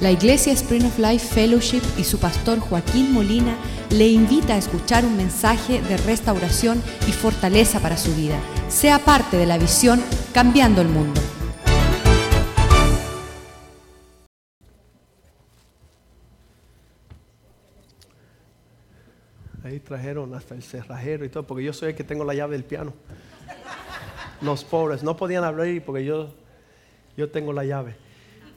La Iglesia Spring of Life Fellowship y su pastor Joaquín Molina le invita a escuchar un mensaje de restauración y fortaleza para su vida. Sea parte de la visión Cambiando el Mundo. Ahí trajeron hasta el cerrajero y todo, porque yo soy el que tengo la llave del piano. Los pobres no podían abrir porque yo, yo tengo la llave.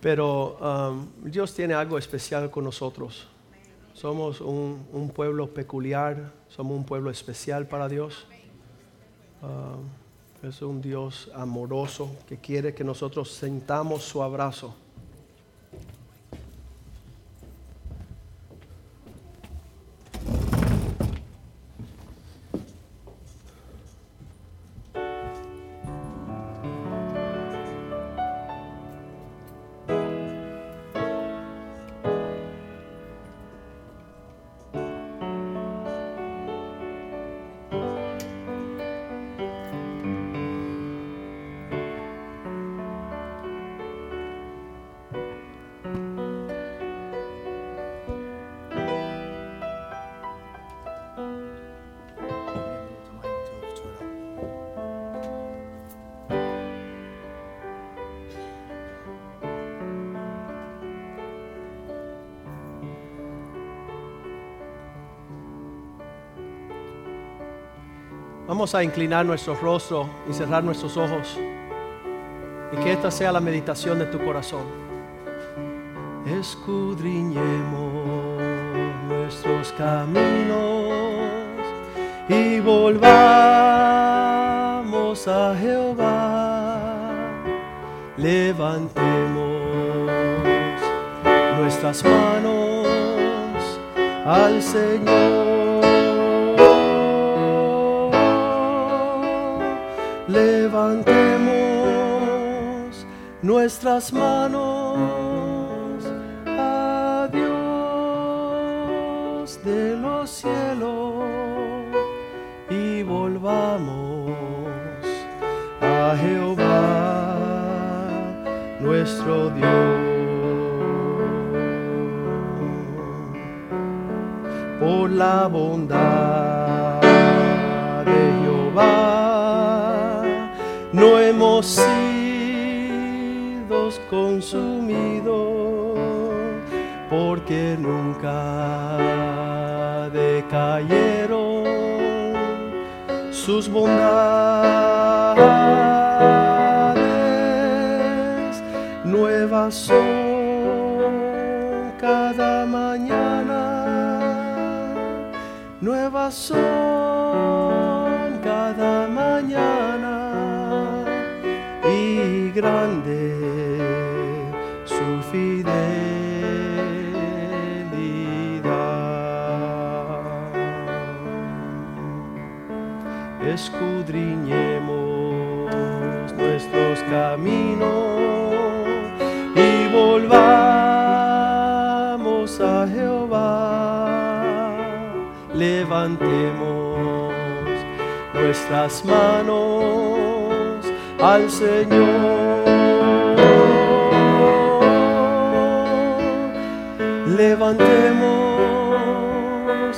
Pero um, Dios tiene algo especial con nosotros. Somos un, pueblo peculiar, somos un pueblo especial para Dios. Um, es un Dios amoroso que quiere que nosotros sentamos su abrazo. Vamos a inclinar nuestro rostro y cerrar nuestros ojos. Y que esta sea la meditación de tu corazón. Escudriñemos nuestros caminos y volvamos a Jehová. Levantemos nuestras manos al Señor. Levantemos nuestras manos a Dios de los cielos y volvamos a Jehová nuestro Dios. Por la bondad sido consumidos porque nunca decayeron sus bondades. Nuevas son cada mañana nuevas son grande su fidelidad. Escudriñemos nuestros caminos y volvamos a Jehová. Levantemos nuestras manos al Señor. Levantemos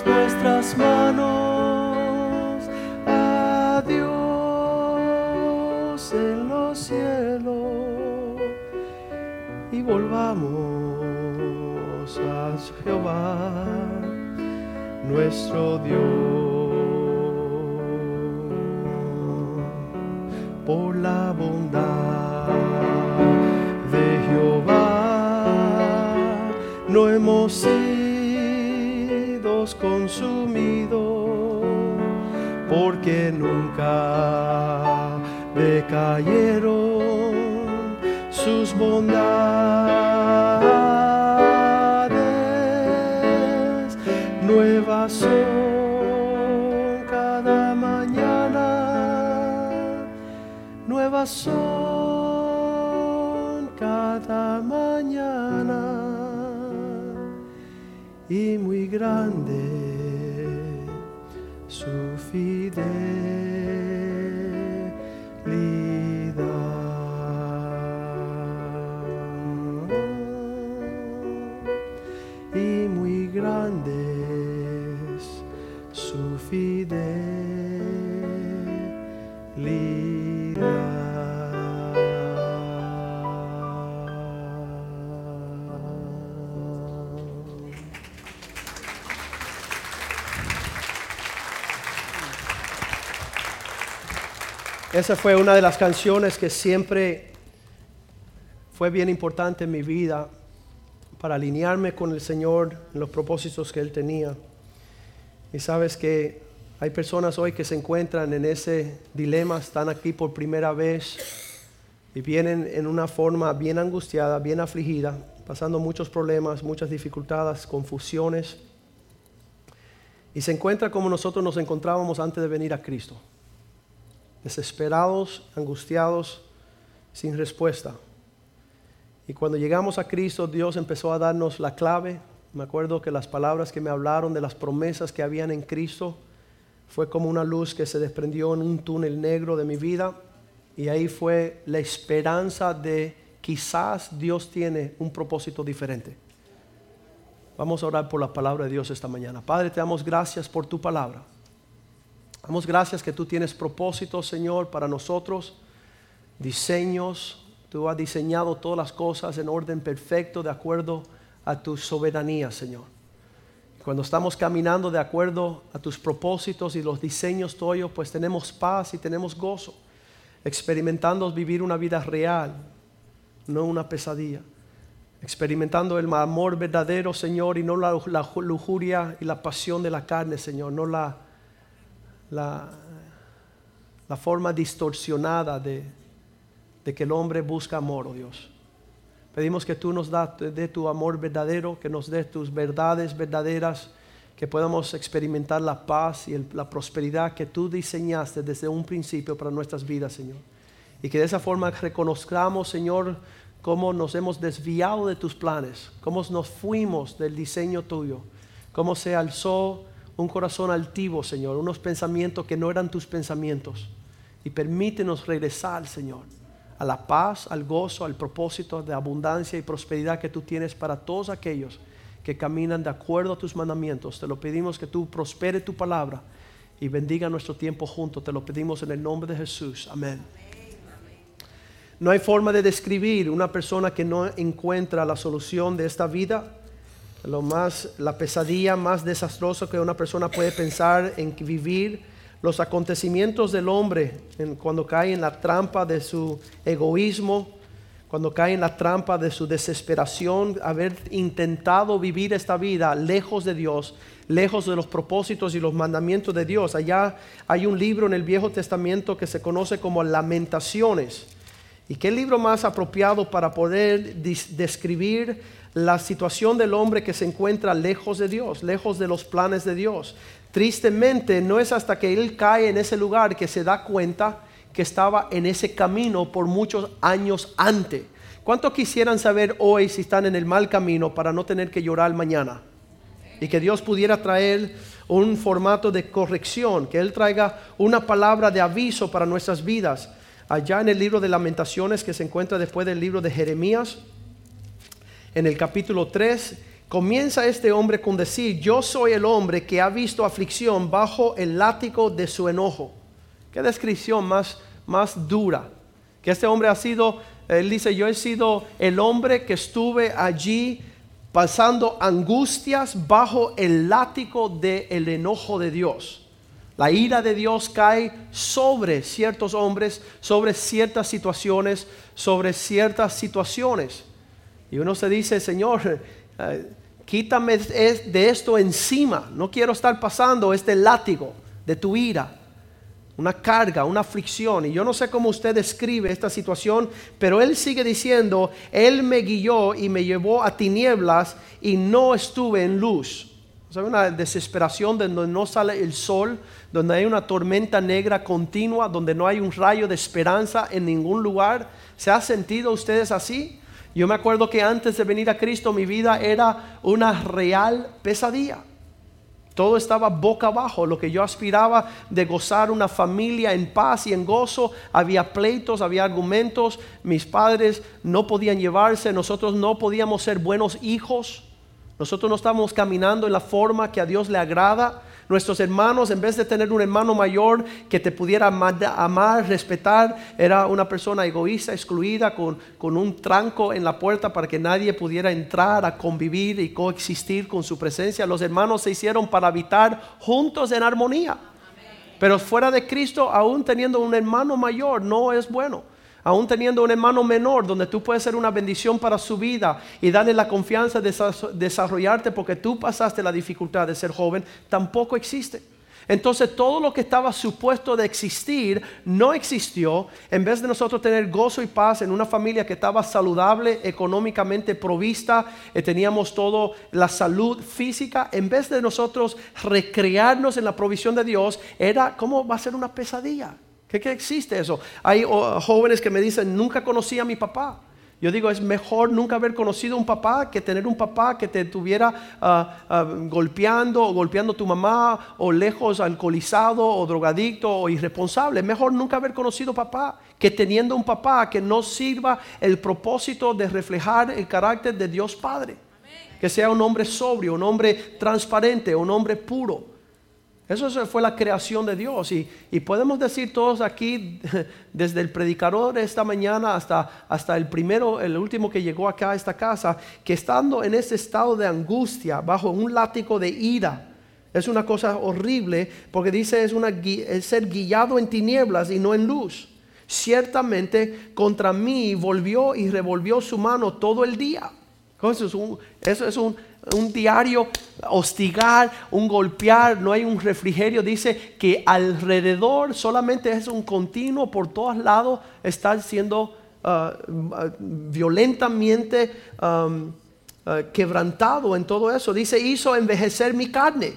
nuestras manos a Dios en los cielos y volvamos a Jehová nuestro Dios. No hemos sido consumidos porque nunca decayeron sus bondades. Nuevas son cada mañana nuevas son y muy grande su fidelidad. Esa fue una de las canciones que siempre fue bien importante en mi vida para alinearme con el Señor en los propósitos que Él tenía. Y sabes que hay personas hoy que se encuentran en ese dilema, están aquí por primera vez y vienen en una forma bien angustiada, bien afligida, pasando muchos problemas, muchas dificultades, confusiones. Y se encuentra como nosotros nos encontrábamos antes de venir a Cristo. Desesperados, angustiados, sin respuesta. Y cuando llegamos a Cristo, Dios empezó a darnos la clave. Me acuerdo que las palabras que me hablaron de las promesas que habían en Cristo fue como una luz que se desprendió en un túnel negro de mi vida. Y ahí fue la esperanza de quizás Dios tiene un propósito diferente. Vamos a orar por la palabra de Dios esta mañana. Padre, te damos gracias por tu palabra. Damos gracias que tú tienes propósitos, Señor, para nosotros, diseños, Tú has diseñado todas las cosas en orden perfecto de acuerdo a tu soberanía, Señor. Cuando estamos caminando de acuerdo a tus propósitos y los diseños tuyos, pues tenemos paz y tenemos gozo, experimentando vivir una vida real, no una pesadilla. Experimentando el amor verdadero, Señor, y no la, lujuria y la pasión de la carne, Señor, no la, la, la forma distorsionada de, de que el hombre busca amor, oh Dios. Pedimos que tú nos de tu amor verdadero, que nos des tus verdades verdaderas, que podamos experimentar la paz y la prosperidad que tú diseñaste desde un principio para nuestras vidas, Señor. Y que de esa forma reconozcamos, Señor, cómo nos hemos desviado de tus planes, cómo nos fuimos del diseño tuyo, cómo se alzó un corazón altivo, Señor, unos pensamientos que no eran tus pensamientos. Y permítenos regresar, Señor a la paz, al gozo, al propósito de abundancia y prosperidad que tú tienes para todos aquellos que caminan de acuerdo a tus mandamientos. Te lo pedimos que tú prospere tu palabra y bendiga nuestro tiempo juntos. Te lo pedimos en el nombre de Jesús. Amén. No hay forma de describir una persona que no encuentra la solución de esta vida. Lo más, la pesadilla más desastrosa que una persona puede pensar en vivir los acontecimientos del hombre cuando cae en la trampa de su egoísmo, cuando cae en la trampa de su desesperación, haber intentado vivir esta vida lejos de Dios, lejos de los propósitos y los mandamientos de Dios. Allá hay un libro en el Viejo Testamento que se conoce como Lamentaciones. ¿Y qué libro más apropiado para poder describir la situación del hombre que se encuentra lejos de Dios, lejos de los planes de Dios? Tristemente, no es hasta que él cae en ese lugar que se da cuenta que estaba en ese camino por muchos años antes. ¿Cuántos quisieran saber hoy si están en el mal camino para no tener que llorar mañana? Y que Dios pudiera traer un formato de corrección, que Él traiga una palabra de aviso para nuestras vidas. Allá en el libro de lamentaciones que se encuentra después del libro de Jeremías, en el capítulo 3, Comienza este hombre con decir, yo soy el hombre que ha visto aflicción bajo el látigo de su enojo. Qué descripción más, más dura. Que este hombre ha sido, él dice, yo he sido el hombre que estuve allí pasando angustias bajo el látigo del enojo de Dios. La ira de Dios cae sobre ciertos hombres, sobre ciertas situaciones, sobre ciertas situaciones. Y uno se dice, Señor, eh, quítame de esto encima. No quiero estar pasando este látigo de tu ira. Una carga, una aflicción. Y yo no sé cómo usted describe esta situación, pero él sigue diciendo, Él me guió y me llevó a tinieblas y no estuve en luz. O una desesperación donde no sale el sol, donde hay una tormenta negra continua, donde no hay un rayo de esperanza en ningún lugar. ¿Se ha sentido ustedes así? Yo me acuerdo que antes de venir a Cristo mi vida era una real pesadilla. Todo estaba boca abajo. Lo que yo aspiraba de gozar una familia en paz y en gozo. Había pleitos, había argumentos. Mis padres no podían llevarse. Nosotros no podíamos ser buenos hijos. Nosotros no estábamos caminando en la forma que a Dios le agrada. Nuestros hermanos, en vez de tener un hermano mayor que te pudiera amar, respetar, era una persona egoísta, excluida, con, con un tranco en la puerta para que nadie pudiera entrar a convivir y coexistir con su presencia. Los hermanos se hicieron para habitar juntos en armonía. Pero fuera de Cristo, aún teniendo un hermano mayor, no es bueno. Aún teniendo un hermano menor donde tú puedes ser una bendición para su vida y darle la confianza de desarrollarte porque tú pasaste la dificultad de ser joven, tampoco existe. Entonces todo lo que estaba supuesto de existir no existió. En vez de nosotros tener gozo y paz en una familia que estaba saludable, económicamente provista, eh, teníamos todo la salud física, en vez de nosotros recrearnos en la provisión de Dios, era como va a ser una pesadilla. ¿Qué, qué existe eso? Hay oh, jóvenes que me dicen, nunca conocí a mi papá. Yo digo, es mejor nunca haber conocido un papá que tener un papá que te estuviera ah, ah, golpeando o golpeando a tu mamá o lejos alcoholizado o drogadicto o irresponsable. Es mejor nunca haber conocido papá que teniendo un papá que no sirva el propósito de reflejar el carácter de Dios Padre. Que sea un hombre sobrio, un hombre transparente, un hombre puro. Eso fue la creación de Dios. Y, podemos decir todos aquí, desde el predicador esta mañana hasta, hasta el primero, el último que llegó acá a esta casa, que estando en ese estado de angustia, bajo un látigo de ira, es una cosa horrible, porque dice es, una, es ser guiado en tinieblas y no en luz. Ciertamente contra mí volvió y revolvió su mano todo el día. Eso es un, eso es un un diario hostigar, un golpear, no hay un refrigerio. Dice que alrededor solamente es un continuo, por todos lados está siendo ah, ah, violentamente ah, quebrantado en todo eso. Dice, hizo envejecer mi carne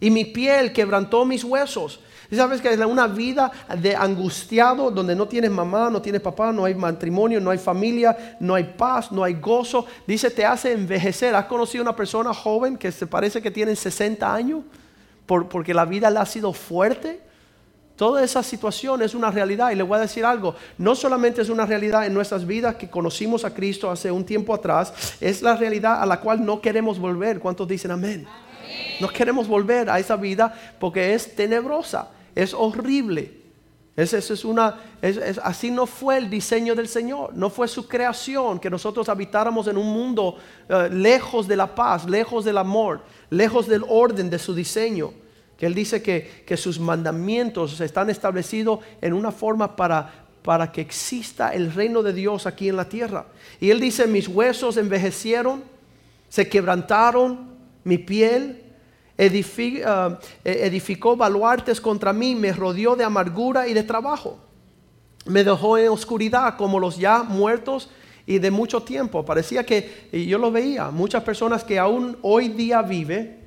y mi piel quebrantó mis huesos. Sabes que es una vida de angustiado donde no tienes mamá, no tienes papá, no hay matrimonio, no hay familia, no hay paz, no hay gozo. Dice, te hace envejecer. ¿Has conocido una persona joven que se parece que tiene 60 años porque la vida le ha sido fuerte? Toda esa situación es una realidad y le voy a decir algo, no solamente es una realidad en nuestras vidas que conocimos a Cristo hace un tiempo atrás, es la realidad a la cual no queremos volver. ¿Cuántos dicen amén? No queremos volver a esa vida porque es tenebrosa, es horrible. Es, es una, así no fue el diseño del Señor, no fue su creación que nosotros habitáramos en un mundo eh, lejos de la paz, lejos del amor, lejos del orden de su diseño. Que Él dice que, que sus mandamientos están establecidos en una forma para, para que exista el reino de Dios aquí en la tierra. Y Él dice, mis huesos envejecieron, se quebrantaron, mi piel Ah, e-, edificó baluartes contra mí, me rodeó de amargura y de trabajo. Me dejó en oscuridad como los ya muertos y de mucho tiempo. Parecía que, yo lo veía, muchas personas que aún hoy día viven,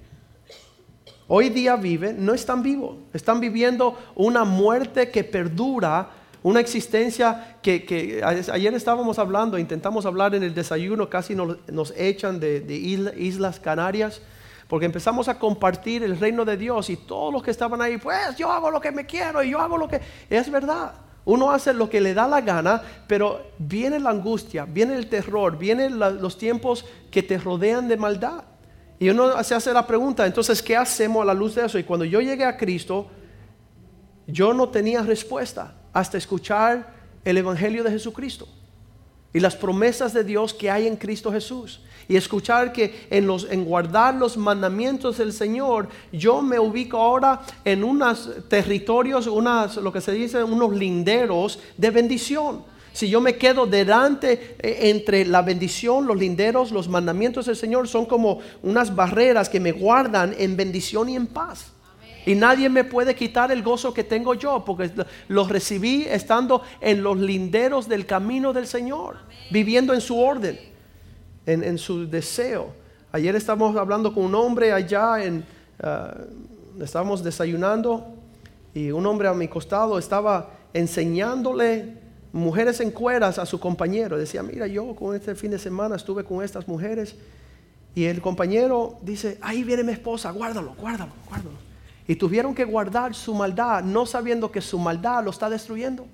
hoy día viven, no están vivos. Están viviendo una muerte que perdura, una existencia que, ayer estábamos hablando, intentamos hablar en el desayuno, casi nos, echan de Islas Canarias porque empezamos a compartir el reino de Dios y todos los que estaban ahí, pues yo hago lo que me quiero y yo hago lo que... Es verdad. Uno hace lo que le da la gana, pero viene la angustia, viene el terror, vienen los tiempos que te rodean de maldad. Y uno se hace la pregunta, entonces, ¿qué hacemos a la luz de eso? Y cuando yo llegué a Cristo, yo no tenía respuesta hasta escuchar el Evangelio de Jesucristo y las promesas de Dios que hay en Cristo Jesús y escuchar que en, los, en guardar los mandamientos del Señor, yo me ubico ahora en unos territorios, unas, lo que se dice, unos linderos de bendición. Si yo me quedo delante eh, entre la bendición, los linderos, los mandamientos del Señor, son como unas barreras que me guardan en bendición y en paz. Y nadie me puede quitar el gozo que tengo yo, porque lo recibí estando en los linderos del camino del Señor, viviendo en su orden en, su deseo. Ayer estábamos hablando con un hombre allá, en, ah, estábamos desayunando y un hombre a mi costado estaba enseñándole mujeres en cueras a su compañero. Decía, mira, yo con este fin de semana estuve con estas mujeres y el compañero dice, ahí viene mi esposa, guárdalo, guárdalo, guárdalo. Y tuvieron que guardar su maldad, no sabiendo que su maldad lo está destruyendo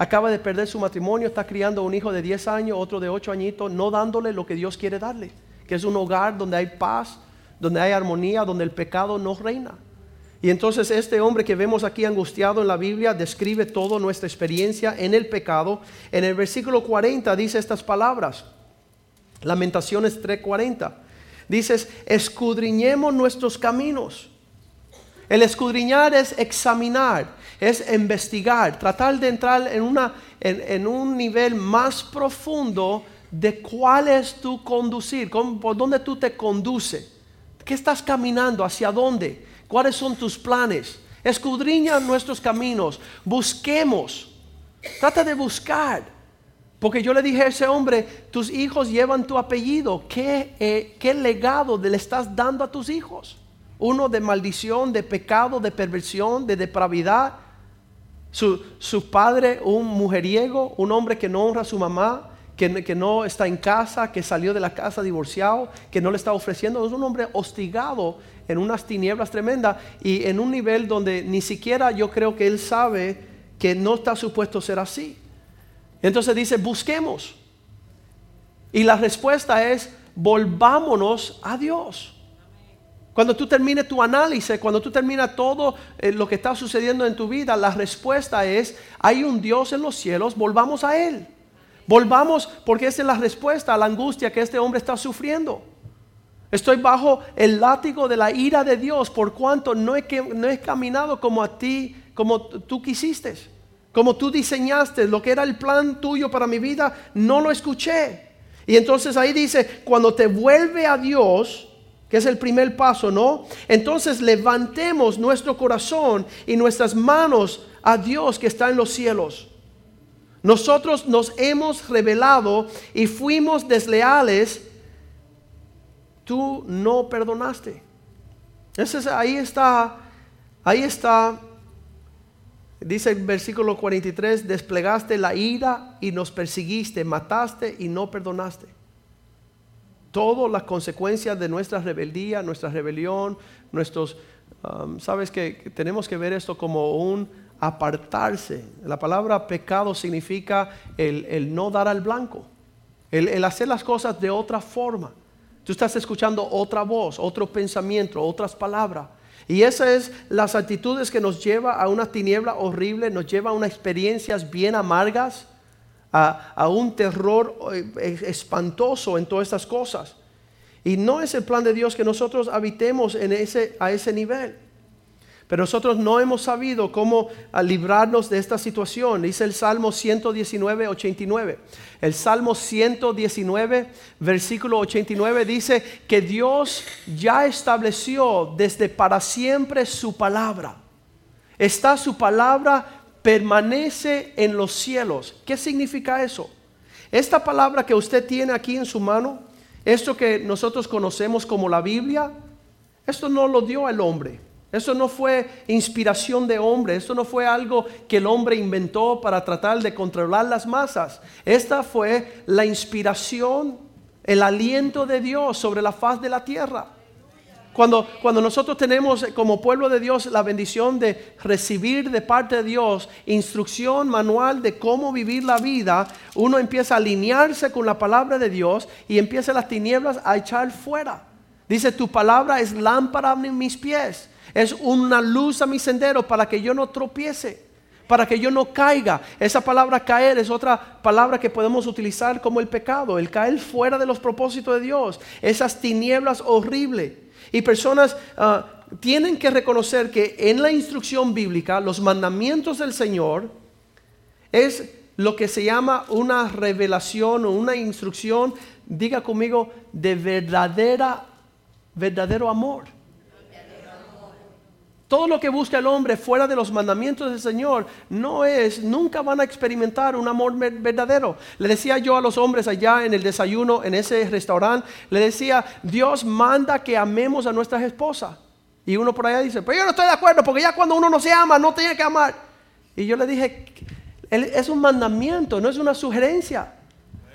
acaba de perder su matrimonio, está criando un hijo de 10 años, otro de 8 añitos, no dándole lo que Dios quiere darle, que es un hogar donde hay paz, donde hay armonía, donde el pecado no reina. Y entonces este hombre que vemos aquí angustiado en la Biblia describe toda nuestra experiencia en el pecado. En el versículo 40 dice estas palabras, Lamentaciones 3:40. Dices, escudriñemos nuestros caminos El escudriñar es examinar, es investigar, tratar de entrar en, una, en, un nivel más profundo de cuál es tu conducir, por dónde tú te conduces, qué estás caminando, hacia dónde, cuáles son tus planes. Escudriña nuestros caminos, busquemos, trata de buscar. Porque yo le dije a ese hombre, tus hijos llevan tu apellido, ¿qué, eh, qué legado le estás dando a tus hijos? Uno de maldición, de pecado, de perversión, de depravidad. Su, padre, un mujeriego, un hombre que no honra a su mamá, que, que, no está en casa, que salió de la casa divorciado, que no le está ofreciendo. Es un hombre hostigado en unas tinieblas tremendas y en un nivel donde ni siquiera yo creo que él sabe que no está supuesto ser así. Entonces dice, busquemos. Y la respuesta es, volvámonos a Dios. Cuando tú termines tu análisis, cuando tú terminas todo eh, lo que está sucediendo en tu vida, la respuesta es, hay un Dios en los cielos, volvamos a Él. Volvamos porque esa es la respuesta a la angustia que este hombre está sufriendo. Estoy bajo el látigo de la ira de Dios por cuanto no he, no caminado como a ti, como tú quisiste, como tú diseñaste, lo que era el plan tuyo para mi vida, no lo escuché. Y entonces ahí dice, cuando te vuelve a Dios, que es el primer paso, ¿no? Entonces levantemos nuestro corazón y nuestras manos a Dios que está en los cielos. Nosotros nos hemos revelado y fuimos desleales. Tú no perdonaste. Ese ahí está, ahí está. Dice el versículo 43, desplegaste la ira y nos perseguiste, mataste y no perdonaste todas las consecuencias de nuestra rebeldía, nuestra rebelión, nuestros, um, sabes que tenemos que ver esto como un apartarse. La palabra pecado significa el, no dar al blanco, el, el, hacer las cosas de otra forma. Tú estás escuchando otra voz, otro pensamiento, otras palabras. Y esas es las actitudes que nos lleva a una tiniebla horrible, nos lleva a unas experiencias bien amargas a, un terror eh, espantoso en todas estas cosas. Y no es el plan de Dios que nosotros habitemos en ese, a ese nivel. Pero nosotros no hemos sabido cómo librarnos de esta situación. Dice el Salmo 119, 89. El Salmo 119, versículo 89 dice que Dios ya estableció desde para siempre su palabra. Está su palabra permanece en los cielos. ¿Qué significa eso? Esta palabra que usted tiene aquí en su mano, esto que nosotros conocemos como la Biblia, esto no lo dio el hombre. Eso no fue inspiración de hombre, esto no fue algo que el hombre inventó para tratar de controlar las masas. Esta fue la inspiración, el aliento de Dios sobre la faz de la tierra. Cuando, nosotros tenemos como pueblo de Dios la bendición de recibir de parte de Dios instrucción manual de cómo vivir la vida, uno empieza a alinearse con la palabra de Dios y empieza las tinieblas a echar fuera. Dice, tu palabra es lámpara a mis pies, es una luz a mi sendero para que yo no tropiece para que yo no caiga. Esa palabra caer es otra palabra que podemos utilizar como el pecado, el caer fuera de los propósitos de Dios, esas tinieblas horribles. Y personas ah, tienen que reconocer que en la instrucción bíblica los mandamientos del Señor es lo que se llama una revelación o una instrucción, diga conmigo, de verdadera, verdadero amor. Todo lo que busca el hombre fuera de los mandamientos del Señor no es, nunca van a experimentar un amor verdadero. Le decía yo a los hombres allá en el desayuno, en ese restaurante, le decía, Dios manda que amemos a nuestras esposas. Y uno por allá dice, pero yo no estoy de acuerdo, porque ya cuando uno no se ama, no tiene que amar. Y yo le dije, es un mandamiento, no es una sugerencia.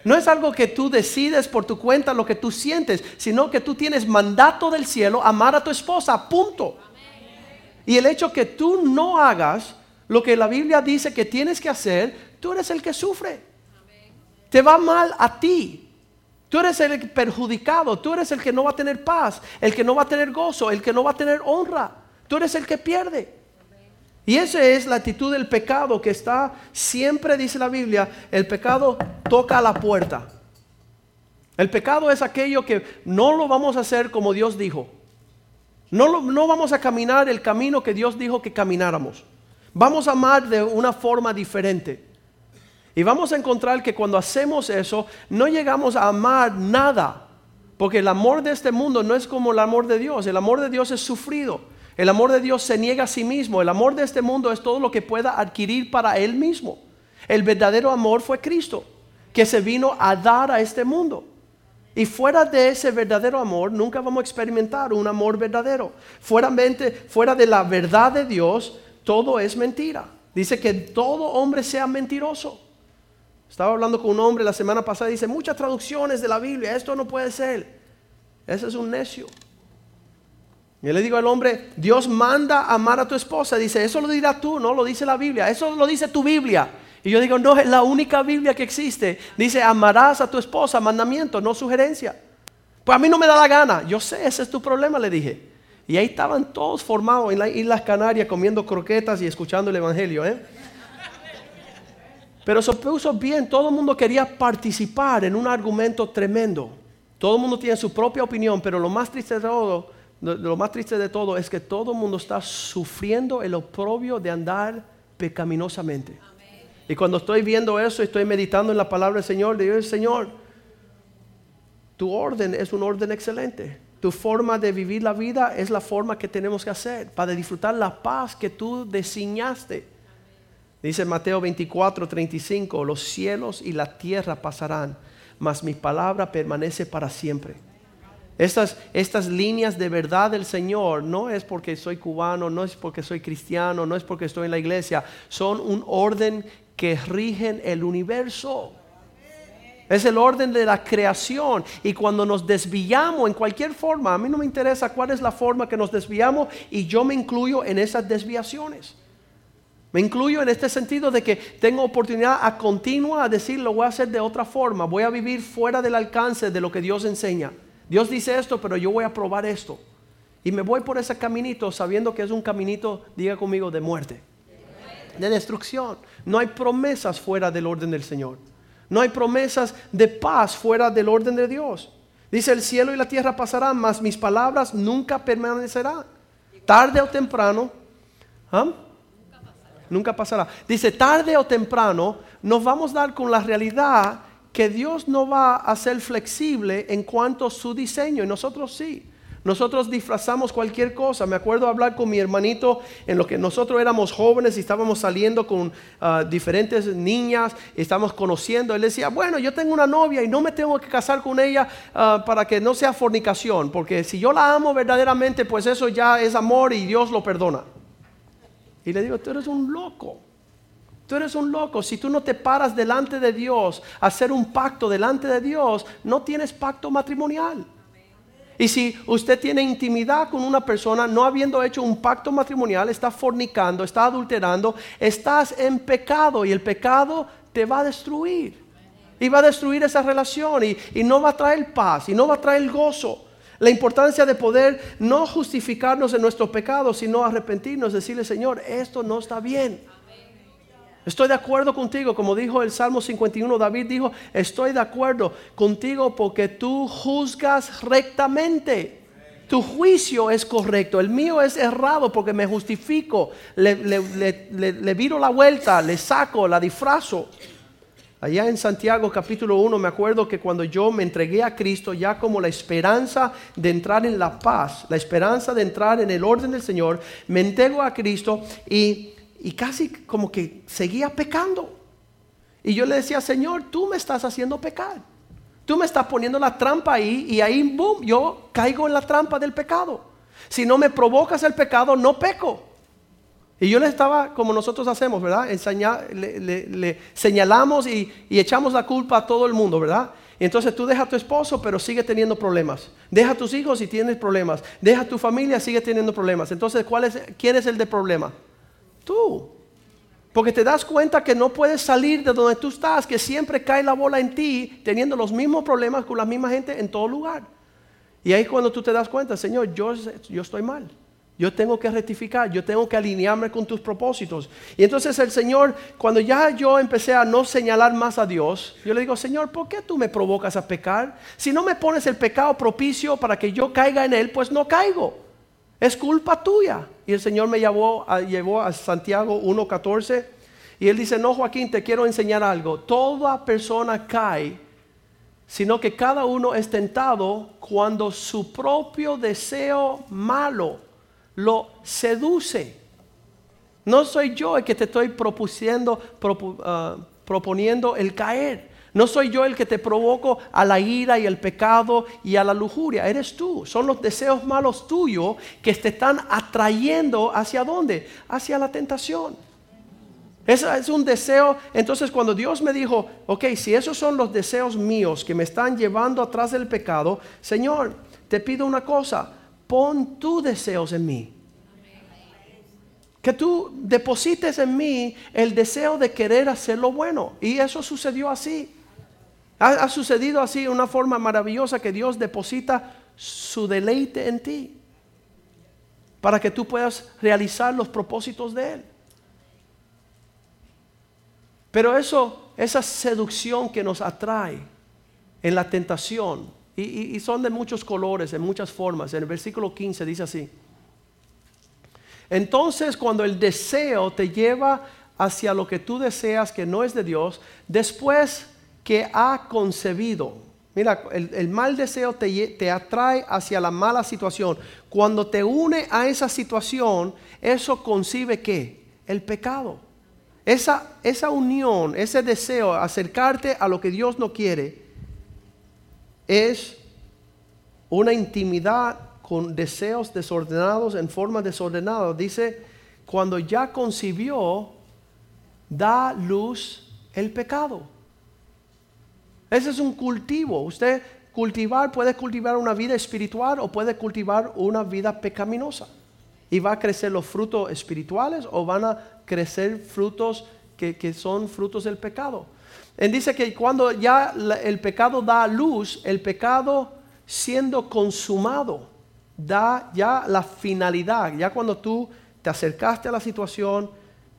No es algo que tú decides por tu cuenta lo que tú sientes, sino que tú tienes mandato del cielo amar a tu esposa, punto. Y el hecho que tú no hagas lo que la Biblia dice que tienes que hacer, tú eres el que sufre. Te va mal a ti. Tú eres el perjudicado, tú eres el que no va a tener paz, el que no va a tener gozo, el que no va a tener honra. Tú eres el que pierde. Y esa es la actitud del pecado que está, siempre dice la Biblia, el pecado toca la puerta. El pecado es aquello que no lo vamos a hacer como Dios dijo. No, vamos a caminar el camino que Dios dijo que camináramos. Vamos a amar de una forma diferente. Y vamos a encontrar que cuando hacemos eso, no llegamos a amar nada. Porque el amor de este mundo no es como el amor de Dios. El amor de Dios es sufrido. El amor de Dios se niega a sí mismo. El amor de este mundo es todo lo que pueda adquirir para Él mismo. El verdadero amor fue Cristo, que se vino a dar a este mundo. Y fuera de ese verdadero amor, nunca vamos a experimentar un amor verdadero. Fuera, de la verdad de Dios, todo es mentira. Dice que todo hombre sea mentiroso. Estaba hablando con un hombre la semana pasada dice, muchas traducciones de la Biblia, esto no puede ser. Ese es un necio. Y le digo al hombre, Dios manda amar a tu esposa. Dice, eso lo dirás tú, no lo dice la Biblia, eso lo dice tu Biblia. Y yo digo, no, es la única Biblia que existe. Dice, amarás a tu esposa, mandamiento, no sugerencia. Pues a mí no me da la gana. Yo sé, ese es tu problema, le dije. Y ahí estaban todos formados en las Islas Canarias comiendo croquetas y escuchando el Evangelio. ¿eh? Pero se puso bien, todo el mundo quería participar en un argumento tremendo. Todo el mundo tiene su propia opinión, pero lo más triste de todo, lo más triste de todo es que todo el mundo está sufriendo el oprobio de andar pecaminosamente. Y cuando estoy viendo eso, estoy meditando en la palabra del Señor, digo, Señor, tu orden es un orden excelente. Tu forma de vivir la vida es la forma que tenemos que hacer para disfrutar la paz que tú diseñaste. Dice Mateo 24, 35, los cielos y la tierra pasarán, mas mi palabra permanece para siempre. Estas, estas líneas de verdad del Señor no es porque soy cubano, no es porque soy cristiano, no es porque estoy en la iglesia, son un orden que rigen el universo. Es el orden de la creación. Y cuando nos desviamos en cualquier forma, a mí no me interesa cuál es la forma que nos desviamos y yo me incluyo en esas desviaciones. Me incluyo en este sentido de que tengo oportunidad a continua a decir lo voy a hacer de otra forma. Voy a vivir fuera del alcance de lo que Dios enseña. Dios dice esto, pero yo voy a probar esto. Y me voy por ese caminito sabiendo que es un caminito, diga conmigo, de muerte de destrucción. No hay promesas fuera del orden del Señor. No hay promesas de paz fuera del orden de Dios. Dice, el cielo y la tierra pasarán, mas mis palabras nunca permanecerán. Tarde o temprano, ¿ah? nunca pasará. Dice, tarde o temprano nos vamos a dar con la realidad que Dios no va a ser flexible en cuanto a su diseño y nosotros sí. Nosotros disfrazamos cualquier cosa. Me acuerdo hablar con mi hermanito en lo que nosotros éramos jóvenes y estábamos saliendo con ah, diferentes niñas estábamos conociendo. Él decía, bueno, yo tengo una novia y no me tengo que casar con ella ah, para que no sea fornicación, porque si yo la amo verdaderamente, pues eso ya es amor y Dios lo perdona. Y le digo, tú eres un loco. Tú eres un loco. Si tú no te paras delante de Dios hacer un pacto delante de Dios, no tienes pacto matrimonial. Y si usted tiene intimidad con una persona no habiendo hecho un pacto matrimonial, está fornicando, está adulterando, estás en pecado y el pecado te va a destruir. Y va a destruir esa relación y, y no va a traer paz y no va a traer gozo. La importancia de poder no justificarnos en nuestros pecados, sino arrepentirnos, decirle, Señor, esto no está bien. Estoy de acuerdo contigo, como dijo el Salmo 51, David dijo, estoy de acuerdo contigo porque tú juzgas rectamente. Tu juicio es correcto, el mío es errado porque me justifico, le, le, viro la vuelta, le saco, la disfrazo. Allá en Santiago capítulo 1 me acuerdo que cuando yo me entregué a Cristo ya como la esperanza de entrar en la paz, la esperanza de entrar en el orden del Señor, me entrego a Cristo y y casi como que seguía pecando. Y yo le decía, Señor, tú me estás haciendo pecar. Tú me estás poniendo la trampa ahí y ahí, boom, yo caigo en la trampa del pecado. Si no me provocas el pecado, no peco. Y yo le estaba, como nosotros hacemos, ¿verdad? le, señalamos y, y, echamos la culpa a todo el mundo, ¿verdad? Entonces tú deja a tu esposo, pero sigue teniendo problemas. Deja a tus hijos y tienes problemas. Deja a tu familia, sigue teniendo problemas. Entonces, ¿cuál es, ¿quién es el de problema? Tú. Porque te das cuenta que no puedes salir de donde tú estás, que siempre cae la bola en ti, teniendo los mismos problemas con la misma gente en todo lugar. Y ahí cuando tú te das cuenta, Señor, yo, yo estoy mal. Yo tengo que rectificar, yo tengo que alinearme con tus propósitos. Y entonces el Señor, cuando ya yo empecé a no señalar más a Dios, yo le digo, Señor, ¿por qué tú me provocas a pecar? Si no me pones el pecado propicio para que yo caiga en él, pues no caigo. Es culpa tuya. Y el Señor me llevó a, llevó a Santiago 1.14 y él dice, no Joaquín, te quiero enseñar algo. Toda persona cae, sino que cada uno es tentado cuando su propio deseo malo lo seduce. No soy yo el que te estoy propusiendo, ah, proponiendo el caer. No soy yo el que te provoco a la ira y el pecado y a la lujuria. Eres tú. Son los deseos malos tuyos que te están atrayendo hacia dónde? Hacia la tentación. Eso es un deseo. Entonces cuando Dios me dijo, ok, si esos son los deseos míos que me están llevando atrás del pecado, Señor, te pido una cosa, pon tus deseos en mí. Que tú deposites en mí el deseo de querer hacer lo bueno. Y eso sucedió así. Ha, sucedido así una forma maravillosa que Dios deposita su deleite en ti para que tú puedas realizar los propósitos de Él. Pero eso, esa seducción que nos atrae en la tentación, y, y, son de muchos colores, en muchas formas, en el versículo 15 dice así, entonces cuando el deseo te lleva hacia lo que tú deseas que no es de Dios, después que ha concebido. Mira, el, mal deseo te, te, atrae hacia la mala situación. Cuando te une a esa situación, eso concibe qué? El pecado. Esa, esa unión, ese deseo, acercarte a lo que Dios no quiere, es una intimidad con deseos desordenados en forma desordenada. Dice, cuando ya concibió, da luz el pecado. Ese es un cultivo. Usted cultivar puede cultivar una vida espiritual o puede cultivar una vida pecaminosa. Y va a crecer los frutos espirituales o van a crecer frutos que, son frutos del pecado. Él dice que cuando ya el pecado da luz, el pecado siendo consumado, da ya la finalidad. Ya cuando tú te acercaste a la situación,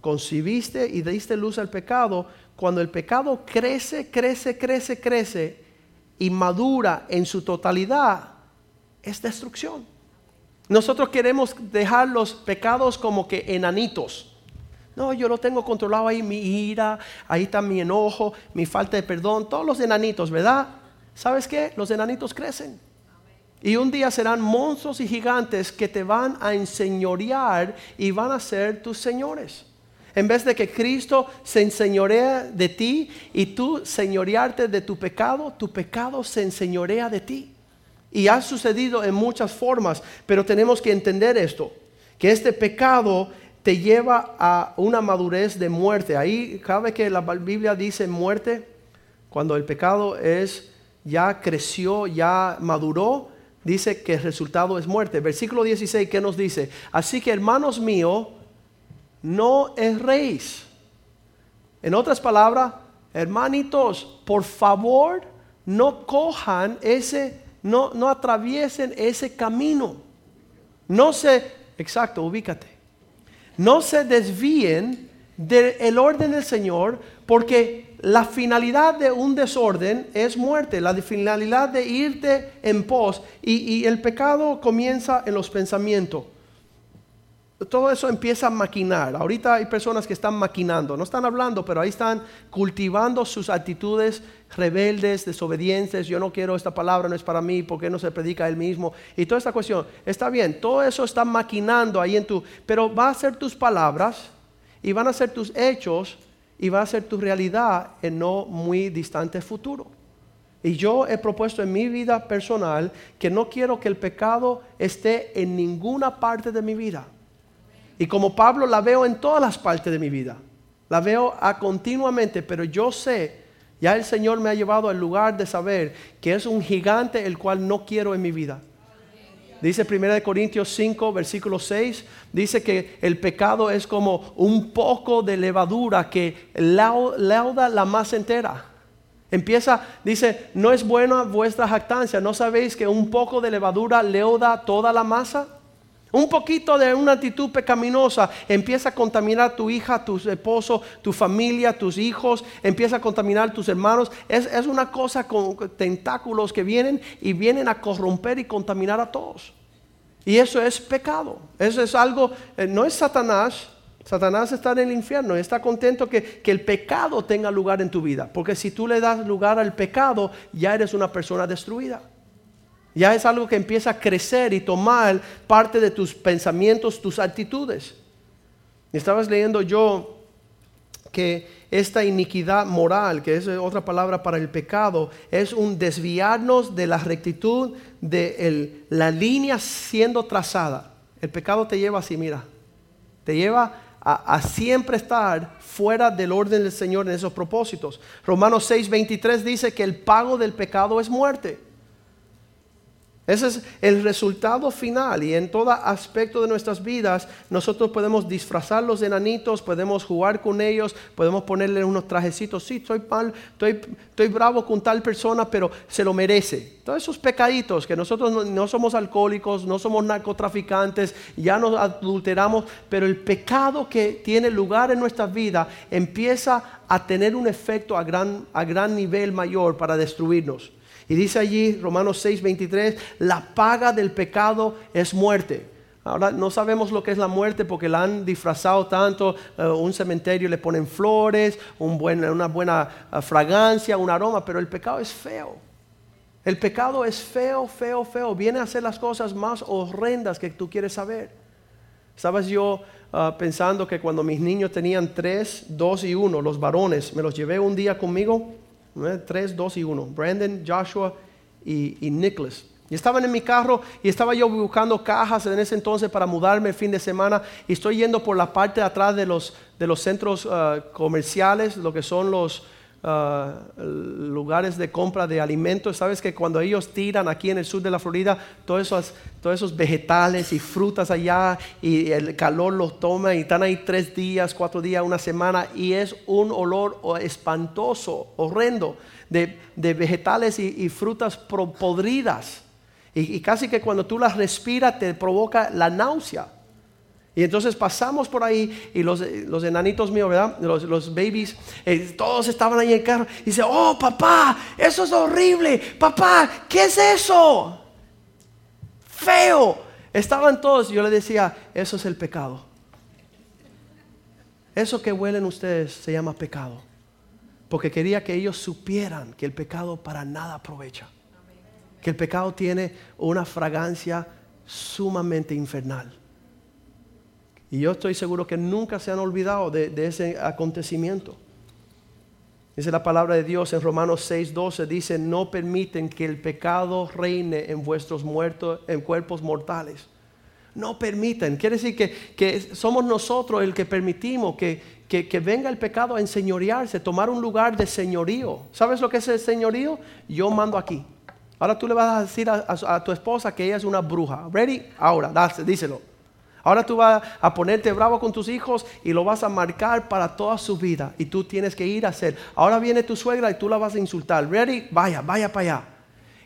concibiste y diste luz al pecado, cuando el pecado crece, crece, crece, crece y madura en su totalidad, es destrucción. Nosotros queremos dejar los pecados como que enanitos. No, yo lo tengo controlado ahí, mi ira, ahí está mi enojo, mi falta de perdón, todos los enanitos, ¿verdad? ¿Sabes qué? Los enanitos crecen. Y un día serán monstruos y gigantes que te van a enseñorear y van a ser tus señores. En vez de que Cristo se enseñorea de ti y tú señorearte de tu pecado, tu pecado se enseñorea de ti. Y ha sucedido en muchas formas, pero tenemos que entender esto, que este pecado te lleva a una madurez de muerte. Ahí cabe que la Biblia dice muerte, cuando el pecado es ya creció, ya maduró, dice que el resultado es muerte. Versículo 16, ¿qué nos dice? Así que hermanos míos, no erréis. En otras palabras, hermanitos, por favor, no cojan ese, no, no atraviesen ese camino. No se, exacto, ubícate. No se desvíen del orden del Señor, porque la finalidad de un desorden es muerte, la finalidad de irte en pos, y, y el pecado comienza en los pensamientos todo eso empieza a maquinar. Ahorita hay personas que están maquinando, no están hablando, pero ahí están cultivando sus actitudes rebeldes, desobedientes. Yo no quiero esta palabra, no es para mí, porque no se predica él mismo? Y toda esta cuestión, está bien, todo eso está maquinando ahí en tu, pero va a ser tus palabras y van a ser tus hechos y va a ser tu realidad en no muy distante futuro. Y yo he propuesto en mi vida personal que no quiero que el pecado esté en ninguna parte de mi vida. Y como Pablo la veo en todas las partes de mi vida. La veo a continuamente, pero yo sé, ya el Señor me ha llevado al lugar de saber que es un gigante el cual no quiero en mi vida. Dice 1 Corintios 5, versículo 6, dice que el pecado es como un poco de levadura que lauda la masa entera. Empieza, dice, no es buena vuestra jactancia, ¿no sabéis que un poco de levadura leuda toda la masa? Un poquito de una actitud pecaminosa empieza a contaminar tu hija, tu esposo, tu familia, tus hijos, empieza a contaminar tus hermanos. Es, es una cosa con tentáculos que vienen y vienen a corromper y contaminar a todos. Y eso es pecado. Eso es algo, eh, no es Satanás. Satanás está en el infierno y está contento que, que el pecado tenga lugar en tu vida. Porque si tú le das lugar al pecado, ya eres una persona destruida. Ya es algo que empieza a crecer y tomar parte de tus pensamientos, tus actitudes. Estabas leyendo yo que esta iniquidad moral, que es otra palabra para el pecado, es un desviarnos de la rectitud de la línea siendo trazada. El pecado te lleva así, mira, te lleva a, a, siempre estar fuera del orden del Señor en esos propósitos. Romanos 6, 23 dice que el pago del pecado es muerte. Ese es el resultado final y en todo aspecto de nuestras vidas nosotros podemos disfrazar los enanitos, podemos jugar con ellos, podemos ponerle unos trajecitos, sí, estoy mal, estoy, estoy bravo con tal persona, pero se lo merece. Todos esos pecaditos que nosotros no, somos alcohólicos, no somos narcotraficantes, ya nos adulteramos, pero el pecado que tiene lugar en nuestra vida empieza a tener un efecto a gran, a gran nivel mayor para destruirnos. Y dice allí, Romanos 6, 23, la paga del pecado es muerte. Ahora no sabemos lo que es la muerte porque la han disfrazado tanto. Eh, un cementerio le ponen flores, una buena eh, fragancia, un aroma, pero el pecado es feo. El pecado es feo, feo, feo. Viene a hacer las cosas más horrendas que tú quieres saber. Estabas yo eh, pensando que cuando mis niños tenían tres, dos y uno, los varones, me los llevé un día conmigo Tres, dos y uno. Brandon, Joshua y, Nicholas. Y estaban en mi carro y estaba yo buscando cajas en ese entonces para mudarme el fin de semana. Y estoy yendo por la parte de atrás de los, de los centros uh, comerciales, lo que son los, Uh, lugares de compra de alimentos. Sabes que cuando ellos tiran aquí en el sur de la Florida todos esos, todos esos vegetales y frutas allá y el calor los toma y están ahí tres días, cuatro días, una semana y es un olor espantoso, horrendo de, vegetales y, frutas podridas. y casi que cuando tú las respiras te provoca la náusea. Y entonces pasamos por ahí y los, los enanitos míos, ¿verdad? Los, los babies, eh, todos estaban ahí en el carro. Y dice, oh papá, eso es horrible. Papá, ¿qué es eso? Feo. Estaban todos. Yo le decía, eso es el pecado. Eso que huelen ustedes se llama pecado. Porque quería que ellos supieran que el pecado para nada aprovecha. Que el pecado tiene una fragancia sumamente infernal. Y yo estoy seguro que nunca se han olvidado de, ese acontecimiento. Dice la palabra de Dios en Romanos 6:12, dice, no permiten que el pecado reine en vuestros muertos, en cuerpos mortales. No permiten. Quiere decir que, somos nosotros el que permitimos que, que, venga el pecado a enseñorearse, tomar un lugar de señorío. ¿Sabes lo que es el señorío? Yo mando aquí. Ahora tú le vas a decir a tu esposa que ella es una bruja. ¿Ready? Ahora, díselo. Ahora tú vas a ponerte bravo con tus hijos y lo vas a marcar para toda su vida. Y tú tienes que ir a hacer. Ahora viene tu suegra y tú la vas a insultar. Ready? Vaya, vaya para allá.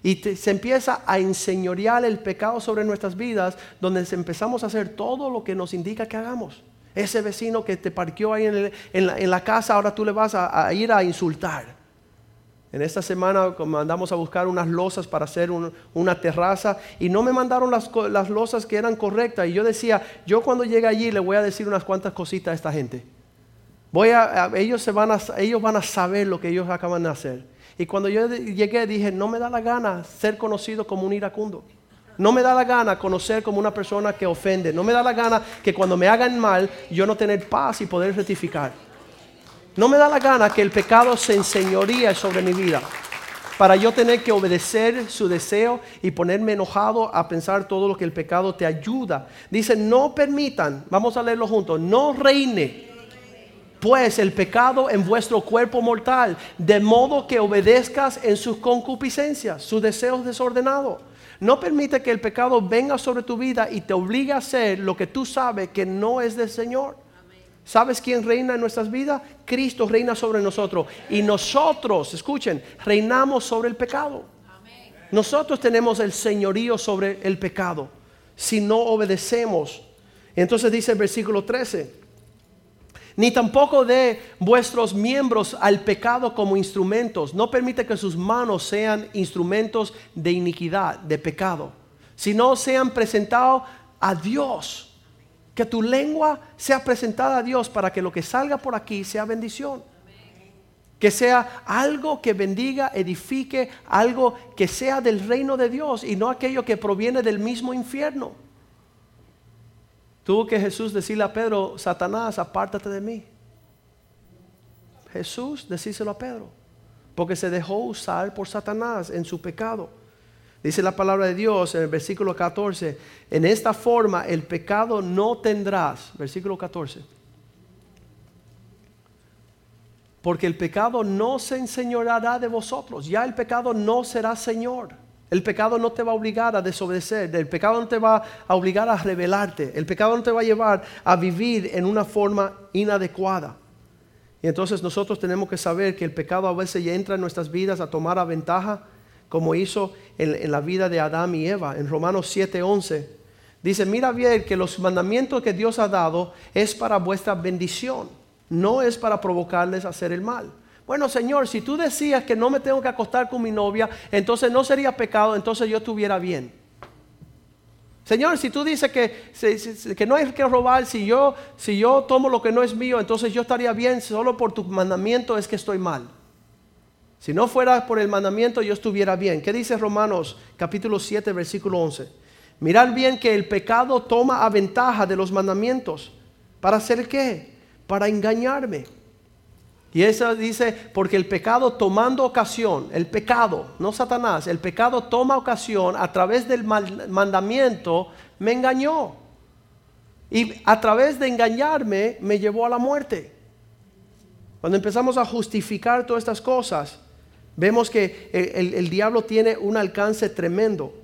Y se empieza a enseñorear el pecado sobre nuestras vidas, donde empezamos a hacer todo lo que nos indica que hagamos. Ese vecino que te parqueó ahí en, la, casa, ahora tú le vas a ir a insultar. En esta semana mandamos a buscar unas losas para hacer una terraza y no me mandaron las, las losas que eran correctas. Y yo decía, yo cuando llegue allí le voy a decir unas cuantas cositas a esta gente. Voy a, ellos, se van a, ellos van a saber lo que ellos acaban de hacer. Y cuando yo llegué dije, no me da la gana ser conocido como un iracundo. No me da la gana conocer como una persona que ofende. No me da la gana que cuando me hagan mal yo no tener paz y poder rectificar. No me da la gana que el pecado se enseñoría sobre mi vida para yo tener que obedecer su deseo y ponerme enojado a pensar todo lo que el pecado te ayuda. Dice, no permitan, vamos a leerlo juntos, no reine pues el pecado en vuestro cuerpo mortal, de modo que obedezcas en sus concupiscencias, sus deseos desordenados. No permite que el pecado venga sobre tu vida y te obligue a hacer lo que tú sabes que no es del Señor. ¿Sabes quién reina en nuestras vidas? Cristo reina sobre nosotros. Y nosotros, escuchen, reinamos sobre el pecado. Nosotros tenemos el señorío sobre el pecado. Si no obedecemos. Entonces dice el versículo 13. Ni tampoco de vuestros miembros al pecado como instrumentos. No permite que sus manos sean instrumentos de iniquidad, de pecado sino sean presentados a Dios. Que tu lengua sea presentada a Dios para que lo que salga por aquí sea bendición. Que sea algo que bendiga, edifique, algo que sea del reino de Dios y no aquello que proviene del mismo infierno. Tuvo que Jesús decirle a Pedro, Satanás, apártate de mí. Jesús decíselo a Pedro, porque se dejó usar por Satanás en su pecado. Dice la palabra de Dios en el versículo 14, en esta forma el pecado no tendrás, versículo 14 porque el pecado no se enseñoreará de vosotros. Ya el pecado no será Señor. El pecado no te va a obligar a desobedecer. El pecado no te va a obligar a rebelarte. El pecado no te va a llevar a vivir en una forma inadecuada. Y entonces nosotros tenemos que saber que el pecado a veces ya entra en nuestras vidas a tomar a ventaja, como hizo en, la vida de Adán y Eva. En Romanos 7:11 dice, mira bien que los mandamientos que Dios ha dado es para vuestra bendición no es para provocarles a hacer el mal. Bueno, Señor, si tú decías que no me tengo que acostar con mi novia, entonces no sería pecado, entonces yo estuviera bien. Señor, si tú dices que, que no hay que robar, si yo, si yo tomo lo que no es mío, entonces yo estaría bien, solo por tu mandamiento es que estoy mal. Si no fuera por el mandamiento, yo estuviera bien. ¿Qué dice Romanos capítulo 7, versículo 11? Mirad bien que el pecado toma a ventaja de los mandamientos. ¿Para hacer qué? para engañarme. Y eso dice, porque el pecado tomando ocasión, el pecado, no Satanás, el pecado toma ocasión a través del mandamiento, me engañó. Y a través de engañarme me llevó a la muerte. Cuando empezamos a justificar todas estas cosas, vemos que el, el diablo tiene un alcance tremendo.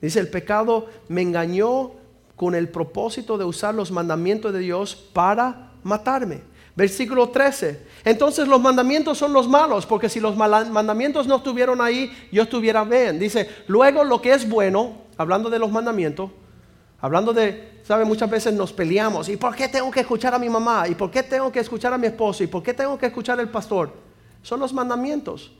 Dice, el pecado me engañó con el propósito de usar los mandamientos de Dios para matarme. Versículo 13. Entonces los mandamientos son los malos, porque si los mandamientos no estuvieron ahí, yo estuviera bien. Dice, luego lo que es bueno, hablando de los mandamientos, hablando de, ¿sabe? Muchas veces nos peleamos. ¿Y por qué tengo que escuchar a mi mamá? ¿Y por qué tengo que escuchar a mi esposo? ¿Y por qué tengo que escuchar al pastor? Son los mandamientos.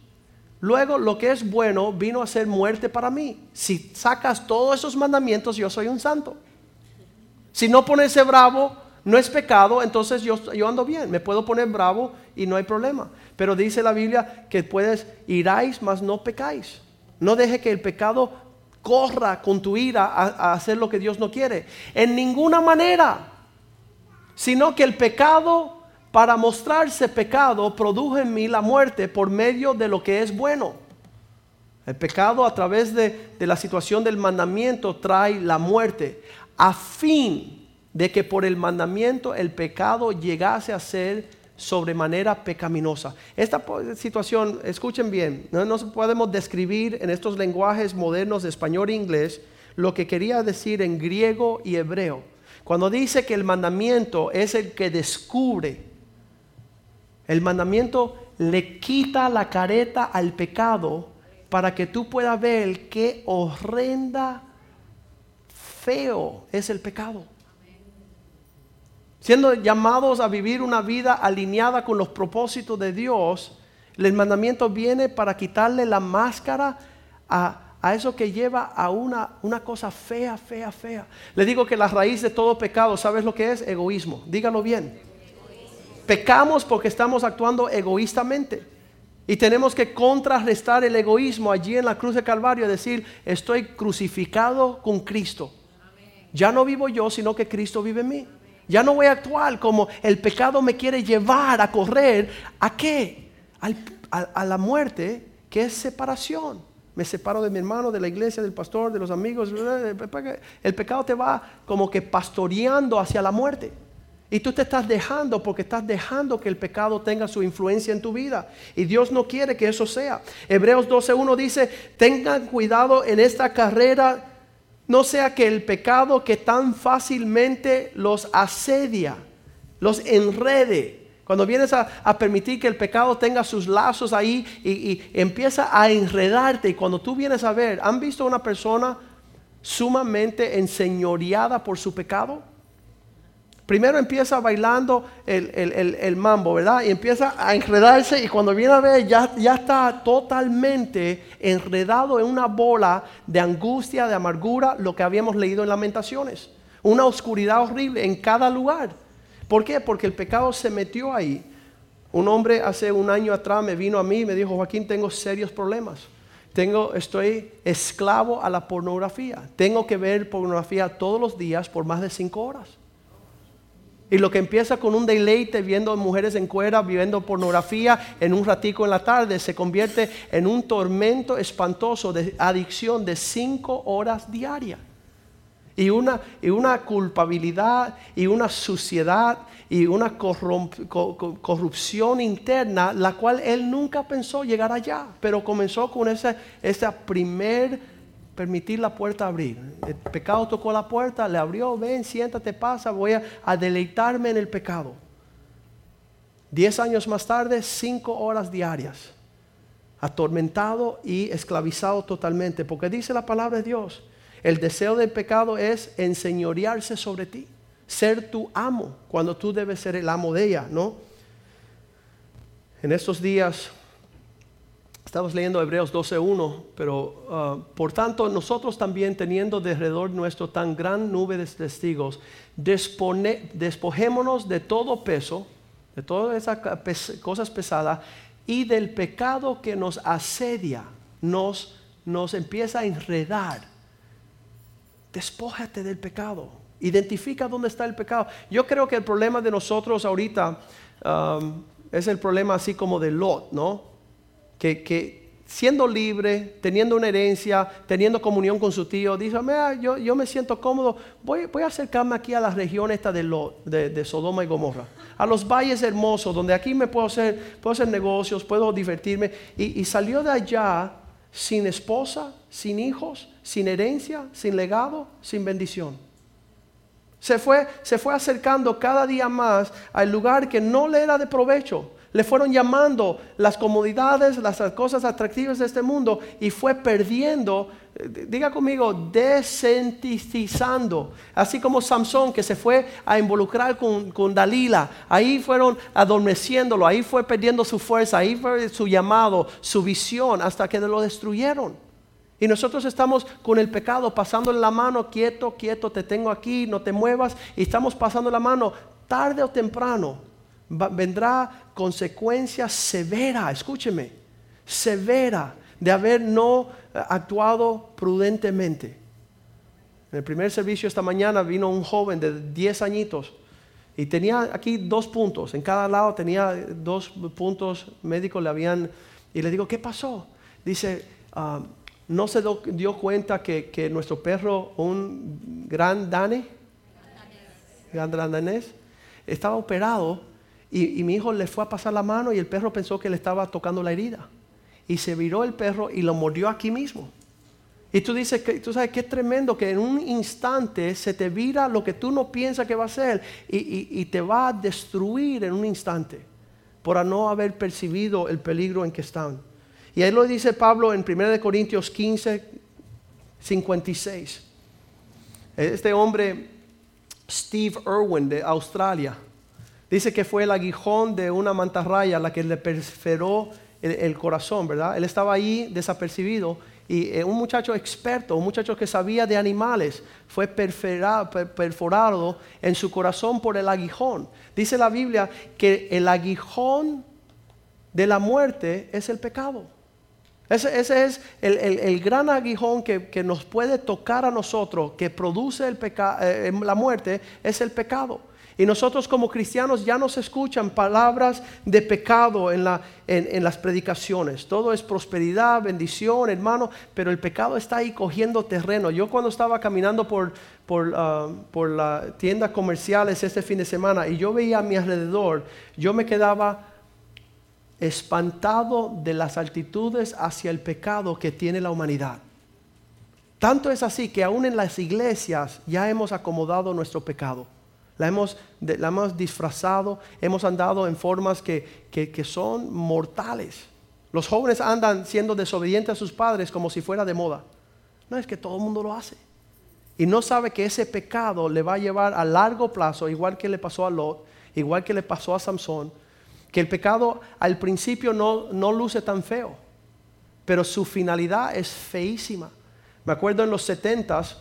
Luego lo que es bueno vino a ser muerte para mí. Si sacas todos esos mandamientos, yo soy un santo. Si no ponerse bravo, no es pecado, entonces yo, yo ando bien, me puedo poner bravo y no hay problema. Pero dice la Biblia que puedes iráis, mas no pecáis. No deje que el pecado corra con tu ira a, a hacer lo que Dios no quiere. En ninguna manera. Sino que el pecado, para mostrarse pecado, produjo en mí la muerte por medio de lo que es bueno. El pecado a través de, la situación del mandamiento trae la muerte. A fin de que por el mandamiento el pecado llegase a ser sobremanera pecaminosa. Esta situación, escuchen bien, no, podemos describir en estos lenguajes modernos de español e inglés lo que quería decir en griego y hebreo. Cuando dice que el mandamiento es el que descubre, el mandamiento le quita la careta al pecado para que tú puedas ver qué horrenda, feo es el pecado siendo llamados a vivir una vida alineada con los propósitos de Dios, el mandamiento viene para quitarle la máscara a, eso que lleva a una, una, cosa fea, fea, fea. Le digo que la raíz de todo pecado, ¿sabes lo que es? Egoísmo. Dígalo bien. Pecamos porque estamos actuando egoístamente. Y tenemos que contrarrestar el egoísmo allí en la cruz de Calvario, decir, estoy crucificado con Cristo. Ya no vivo yo, sino que Cristo vive en mí. Ya no voy a actuar como el pecado me quiere llevar a correr. ¿A qué? a, la muerte, que es separación. Me separo de mi hermano, de la iglesia, del pastor, de los amigos. El pecado te va como que pastoreando hacia la muerte. Y tú te estás dejando porque estás dejando que el pecado tenga su influencia en tu vida. Y Dios no quiere que eso sea. Hebreos 12.1 dice, tengan cuidado en esta carrera no sea que el pecado que tan fácilmente los asedia, los enrede. Cuando vienes a, permitir que el pecado tenga sus lazos ahí y, empieza a enredarte, y cuando tú vienes a ver, ¿han visto una persona sumamente enseñoreada por su pecado? Primero empieza bailando el, mambo, ¿verdad? Y empieza a enredarse y cuando viene a ver ya, ya está totalmente enredado en una bola de angustia, de amargura, lo que habíamos leído en lamentaciones. Una oscuridad horrible en cada lugar. ¿Por qué? Porque el pecado se metió ahí. Un hombre hace un año atrás me vino a mí y me dijo, Joaquín, tengo serios problemas. Tengo, estoy esclavo a la pornografía. Tengo que ver pornografía todos los días por más de cinco horas. Y lo que empieza con un deleite viendo mujeres en cuera, viviendo pornografía en un ratico en la tarde, se convierte en un tormento espantoso de adicción de cinco horas diarias. Y una, y una culpabilidad y una suciedad y una corrupción interna, la cual él nunca pensó llegar allá, pero comenzó con ese, ese primer permitir la puerta abrir. El pecado tocó la puerta, le abrió, ven, siéntate, pasa, voy a, a deleitarme en el pecado. Diez años más tarde, cinco horas diarias, atormentado y esclavizado totalmente, porque dice la palabra de Dios, el deseo del pecado es enseñorearse sobre ti ser tu amo cuando tú debes ser el amo de ella, ¿no? En estos días estamos leyendo Hebreos 12.1, pero ah, por tanto nosotros también teniendo de alrededor nuestro tan gran nube de testigos, despojémonos de todo peso, de todas esas cosas pesadas y del pecado que nos asedia, nos, nos empieza a enredar. Despójate del pecado Identifica dónde está el pecado. Yo creo que el problema de nosotros ahorita um, es el problema así como de Lot, ¿no? Que, siendo libre, teniendo una herencia, teniendo comunión con su tío, dice, yo, yo me siento cómodo, voy, voy, a acercarme aquí a la región esta de, Lot, de, Sodoma y Gomorra, a los valles hermosos, donde aquí me puedo hacer, puedo hacer negocios, puedo divertirme. y salió de allá sin esposa, sin hijos, sin herencia, sin legado, sin bendición. Se fue, se fue acercando cada día más al lugar que no le era de provecho. Le fueron llamando las comodidades, las cosas atractivas de este mundo y fue perdiendo, eh, diga conmigo, desentizando. Así como Samson que se fue a involucrar con, con Dalila. Ahí fueron adormeciéndolo, ahí fue perdiendo su fuerza, ahí fue su llamado, su visión, hasta que lo destruyeron. Y nosotros estamos con el pecado pasándole la mano, quieto, quieto, te tengo aquí, no te muevas. Y estamos pasando la mano, tarde o temprano vendrá consecuencia severa, escúcheme, severa de haber no eh, actuado prudentemente. En el primer servicio esta mañana vino un joven de 10 añitos y tenía aquí dos puntos, en cada lado tenía dos puntos médicos, le habían, y le digo, ¿qué pasó? Dice, ah, no se dio cuenta que, nuestro perro, un gran dane, gran danés, estaba operado y, mi hijo le fue a pasar la mano y el perro pensó que le estaba tocando la herida. Y se viró el perro y lo mordió aquí mismo. Y tú dices que tú sabes que es tremendo que en un instante se te vira lo que tú no piensas que va a ser y, y, te va a destruir en un instante por no haber percibido el peligro en que están. Y ahí lo dice Pablo en 1 Corintios 15, 56. Este hombre, Steve Irwin de Australia, dice que fue el aguijón de una mantarraya la que le perforó el, corazón, ¿verdad? Él estaba ahí desapercibido y eh, un muchacho experto, un muchacho que sabía de animales, fue perforado en su corazón por el aguijón. Dice la Biblia que el aguijón de la muerte es el pecado. Ese, es el, gran aguijón que, nos puede tocar a nosotros, que produce eh, la muerte, es el pecado. Y nosotros como cristianos ya nos escuchan palabras de pecado en, las predicaciones. Todo es prosperidad, bendición, hermano, pero el pecado está ahí cogiendo terreno. Yo cuando estaba caminando por, por, ah, por las tiendas comerciales este fin de semana y yo veía a mi alrededor, yo me quedaba espantado de las altitudes hacia el pecado que tiene la humanidad. Tanto es así que aún en las iglesias ya hemos acomodado nuestro pecado. La hemos, la hemos disfrazado, hemos andado en formas que, que, son mortales. Los jóvenes andan siendo desobedientes a sus padres como si fuera de moda. No es que todo el mundo lo hace. y no sabe que ese pecado le va a llevar a largo plazo, igual que le pasó a Lot, igual que le pasó a Samson, que el pecado al principio no, no luce tan feo, pero su finalidad es feísima. Me acuerdo en los setentas,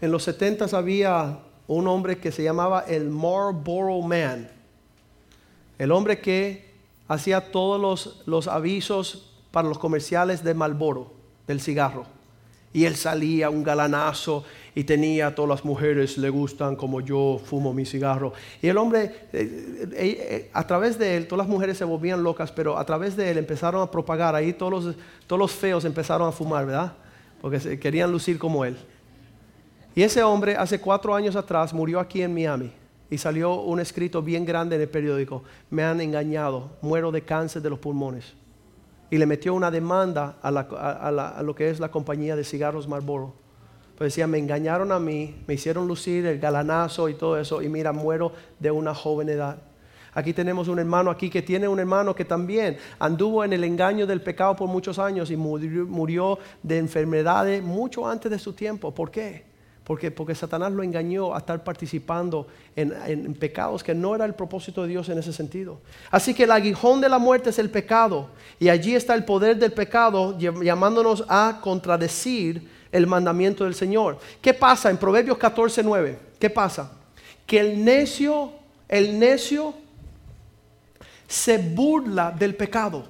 en los setentas había un hombre que se llamaba el Marlboro Man, el hombre que hacía todos los, los avisos para los comerciales de Marlboro, del cigarro. Y él salía un galanazo y tenía todas las mujeres le gustan como yo fumo mi cigarro. Y el hombre, eh, eh, eh, a través de él, todas las mujeres se volvían locas, pero a través de él empezaron a propagar. Ahí todos los, todos los feos empezaron a fumar, ¿verdad? Porque querían lucir como él. Y ese hombre hace cuatro años atrás murió aquí en Miami. Y salió un escrito bien grande en el periódico. Me han engañado, muero de cáncer de los pulmones y le metió una demanda a, lo que es la compañía de cigarros Marlboro. Pues decía, me engañaron a mí, me hicieron lucir el galanazo y todo eso, y mira, muero de una joven edad. Aquí tenemos un hermano aquí que tiene un hermano que también anduvo en el engaño del pecado por muchos años y murió, murió de enfermedades mucho antes de su tiempo. ¿Por qué? Porque, porque Satanás lo engañó a estar participando en, pecados que no era el propósito de Dios en ese sentido. Así que el aguijón de la muerte es el pecado. Y allí está el poder del pecado llamándonos a contradecir el mandamiento del Señor. ¿Qué pasa en Proverbios 14, 9? ¿Qué pasa? Que el necio, el necio se burla del pecado.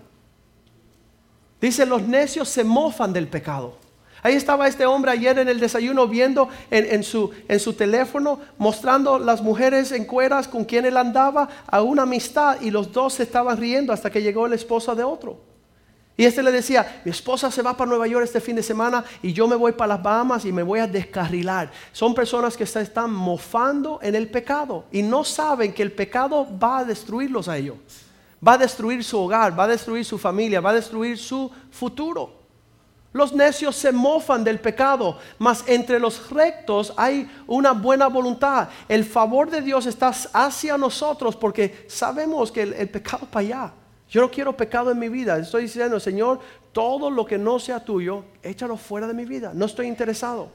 Dice, los necios se mofan del pecado. Ahí estaba este hombre ayer en el desayuno viendo en, su, su, teléfono, mostrando las mujeres en cueras con quien él andaba a una amistad y los dos se estaban riendo hasta que llegó la esposa de otro. Y este le decía, mi esposa se va para Nueva York este fin de semana y yo me voy para las Bahamas y me voy a descarrilar. Son personas que se están mofando en el pecado y no saben que el pecado va a destruirlos a ellos. Va a destruir su hogar, va a destruir su familia, va a destruir su futuro. Los necios se mofan del pecado, mas entre los rectos hay una buena voluntad. El favor de Dios está hacia nosotros porque sabemos que el, pecado para allá. Yo no quiero pecado en mi vida. Estoy diciendo, Señor, todo lo que no sea tuyo, échalo fuera de mi vida. No estoy interesado.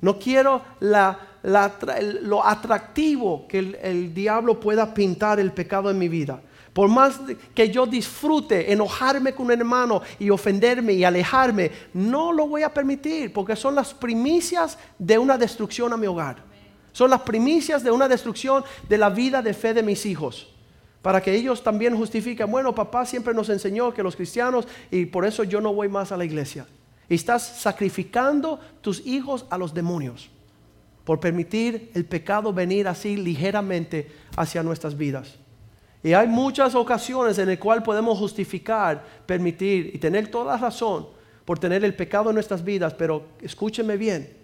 No quiero lo atractivo que el diablo pueda pintar el pecado en mi vida. Por más que yo disfrute enojarme con un hermano y ofenderme y alejarme, no lo voy a permitir porque son las primicias de una destrucción a mi hogar. Son las primicias de una destrucción de la vida de fe de mis hijos. Para que ellos también justifiquen, bueno, papá siempre nos enseñó que los cristianos y por eso yo no voy más a la iglesia. Estás sacrificando tus hijos a los demonios por permitir el pecado venir así ligeramente hacia nuestras vidas. Y hay muchas ocasiones en las cuales podemos justificar, permitir y tener toda razón por tener el pecado en nuestras vidas, pero escúcheme bien,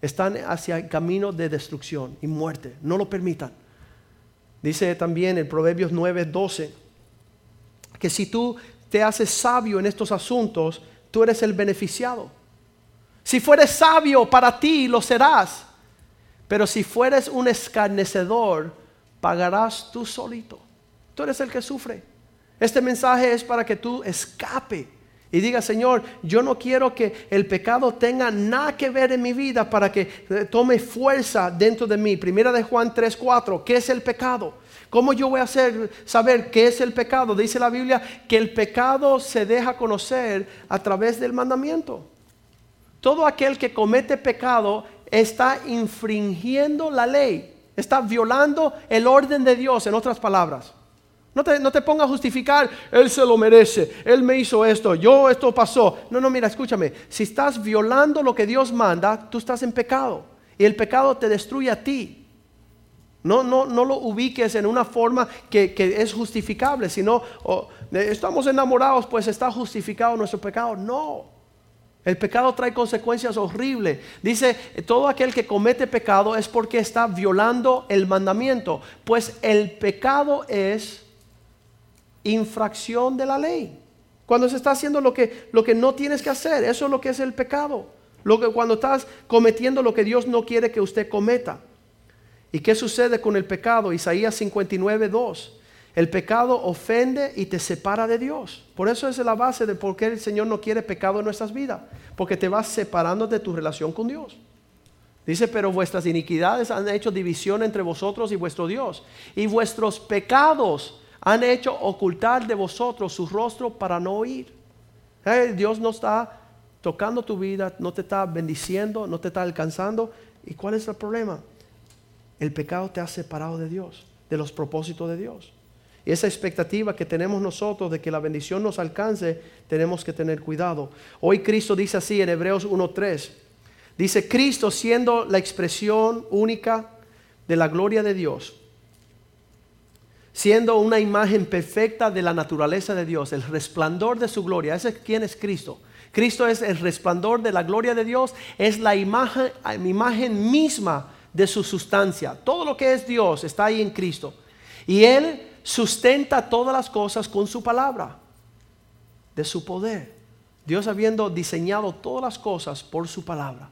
están hacia el camino de destrucción y muerte. No lo permitan. Dice también en Proverbios 9, 12, que si tú te haces sabio en estos asuntos, tú eres el beneficiado. Si fueres sabio para ti, lo serás. Pero si fueres un escarnecedor, pagarás tú solito. Tú eres el que sufre. Este mensaje es para que tú escape y diga, Señor, yo no quiero que el pecado tenga nada que ver en mi vida para que eh, tome fuerza dentro de mí. Primera de Juan 3:4, ¿qué es el pecado? ¿Cómo yo voy a hacer saber qué es el pecado? Dice la Biblia que el pecado se deja conocer a través del mandamiento. Todo aquel que comete pecado está infringiendo la ley, está violando el orden de Dios, en otras palabras. No te, no te pongas a justificar, Él se lo merece, Él me hizo esto, yo esto pasó. No, no, mira, escúchame, si estás violando lo que Dios manda, tú estás en pecado. Y el pecado te destruye a ti. No, no, no lo ubiques en una forma que, es justificable, sino oh, estamos enamorados, pues está justificado nuestro pecado. No. El pecado trae consecuencias horribles. Dice, todo aquel que comete pecado es porque está violando el mandamiento. Pues el pecado es infracción de la ley. Cuando se está haciendo lo que, lo que no tienes que hacer, eso es lo que es el pecado. Lo que, cuando estás cometiendo lo que Dios no quiere que usted cometa. ¿Y qué sucede con el pecado? Isaías 59, 2. El pecado ofende y te separa de Dios. Por eso es la base de por qué el Señor no quiere pecado en nuestras vidas. Porque te vas separando de tu relación con Dios. Dice, pero vuestras iniquidades han hecho división entre vosotros y vuestro Dios. Y vuestros pecados han hecho ocultar de vosotros su rostro para no oír. Eh, Dios no está tocando tu vida, no te está bendiciendo, no te está alcanzando. ¿Y cuál es el problema? El pecado te ha separado de Dios, de los propósitos de Dios. Y esa expectativa que tenemos nosotros de que la bendición nos alcance, tenemos que tener cuidado. Hoy Cristo dice así en Hebreos 1.3. Dice, Cristo siendo la expresión única de la gloria de Dios, siendo una imagen perfecta de la naturaleza de Dios, el resplandor de su gloria. ¿Ese quién es Cristo? Cristo es el resplandor de la gloria de Dios, es la imagen, imagen misma de su sustancia. Todo lo que es Dios está ahí en Cristo. Y Él sustenta todas las cosas con su palabra, de su poder. Dios habiendo diseñado todas las cosas por su palabra,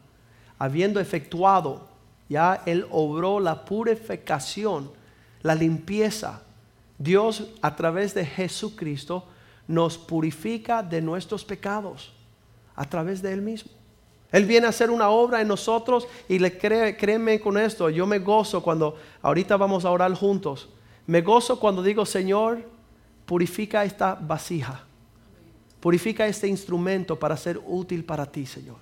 habiendo efectuado, ya Él obró la purificación, la limpieza. Dios a través de Jesucristo nos purifica de nuestros pecados, a través de Él mismo. Él viene a hacer una obra en nosotros y le cree, créeme con esto, yo me gozo cuando ahorita vamos a orar juntos me gozo cuando digo, Señor, purifica esta vasija. Purifica este instrumento para ser útil para ti, Señor.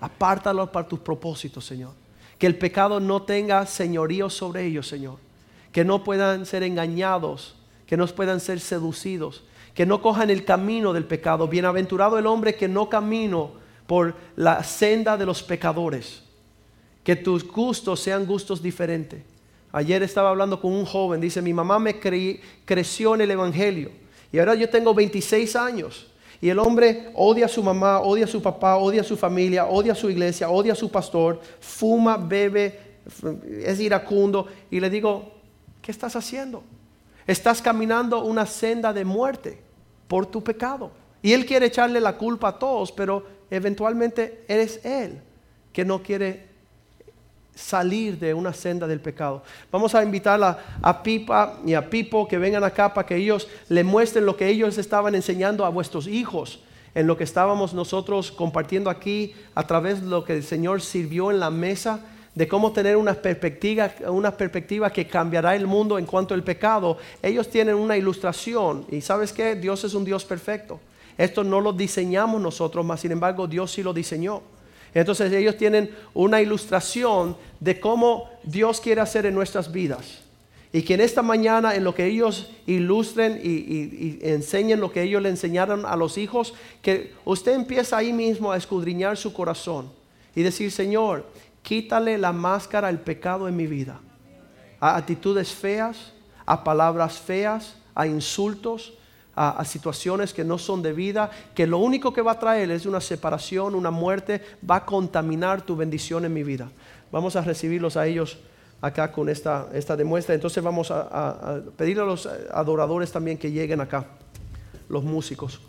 Apártalo para tus propósitos, Señor. Que el pecado no tenga señorío sobre ellos, Señor. Que no puedan ser engañados, que no puedan ser seducidos, que no cojan el camino del pecado. Bienaventurado el hombre que no camino por la senda de los pecadores. Que tus gustos sean gustos diferentes Ayer estaba hablando con un joven, dice, mi mamá me creció en el Evangelio y ahora yo tengo 26 años. Y el hombre odia a su mamá, odia a su papá, odia a su familia, odia a su iglesia, odia a su pastor, fuma, bebe, es iracundo. Y le digo, ¿qué estás haciendo? Estás caminando una senda de muerte por tu pecado. Y él quiere echarle la culpa a todos, pero eventualmente eres él que no quiere salir de una senda del pecado. Vamos a invitar a, Pipa y a Pipo que vengan acá para que ellos le muestren lo que ellos estaban enseñando a vuestros hijos en lo que estábamos nosotros compartiendo aquí a través de lo que el Señor sirvió en la mesa de cómo tener una perspectiva, una perspectiva que cambiará el mundo en cuanto al pecado. Ellos tienen una ilustración y sabes que Dios es un Dios perfecto. Esto no lo diseñamos nosotros, mas sin embargo Dios sí lo diseñó. Entonces ellos tienen una ilustración de cómo Dios quiere hacer en nuestras vidas. Y que en esta mañana, en lo que ellos ilustren y, enseñen lo que ellos le enseñaron a los hijos, que usted empieza ahí mismo a escudriñar su corazón y decir, Señor, quítale la máscara al pecado en mi vida. A actitudes feas, a palabras feas, a insultos, a, situaciones que no son de vida, que lo único que va a traer es una separación, una muerte, va a contaminar tu bendición en mi vida. Vamos a recibirlos a ellos acá con esta, esta demuestra. Entonces vamos a, a pedirle a los adoradores también que lleguen acá, los músicos.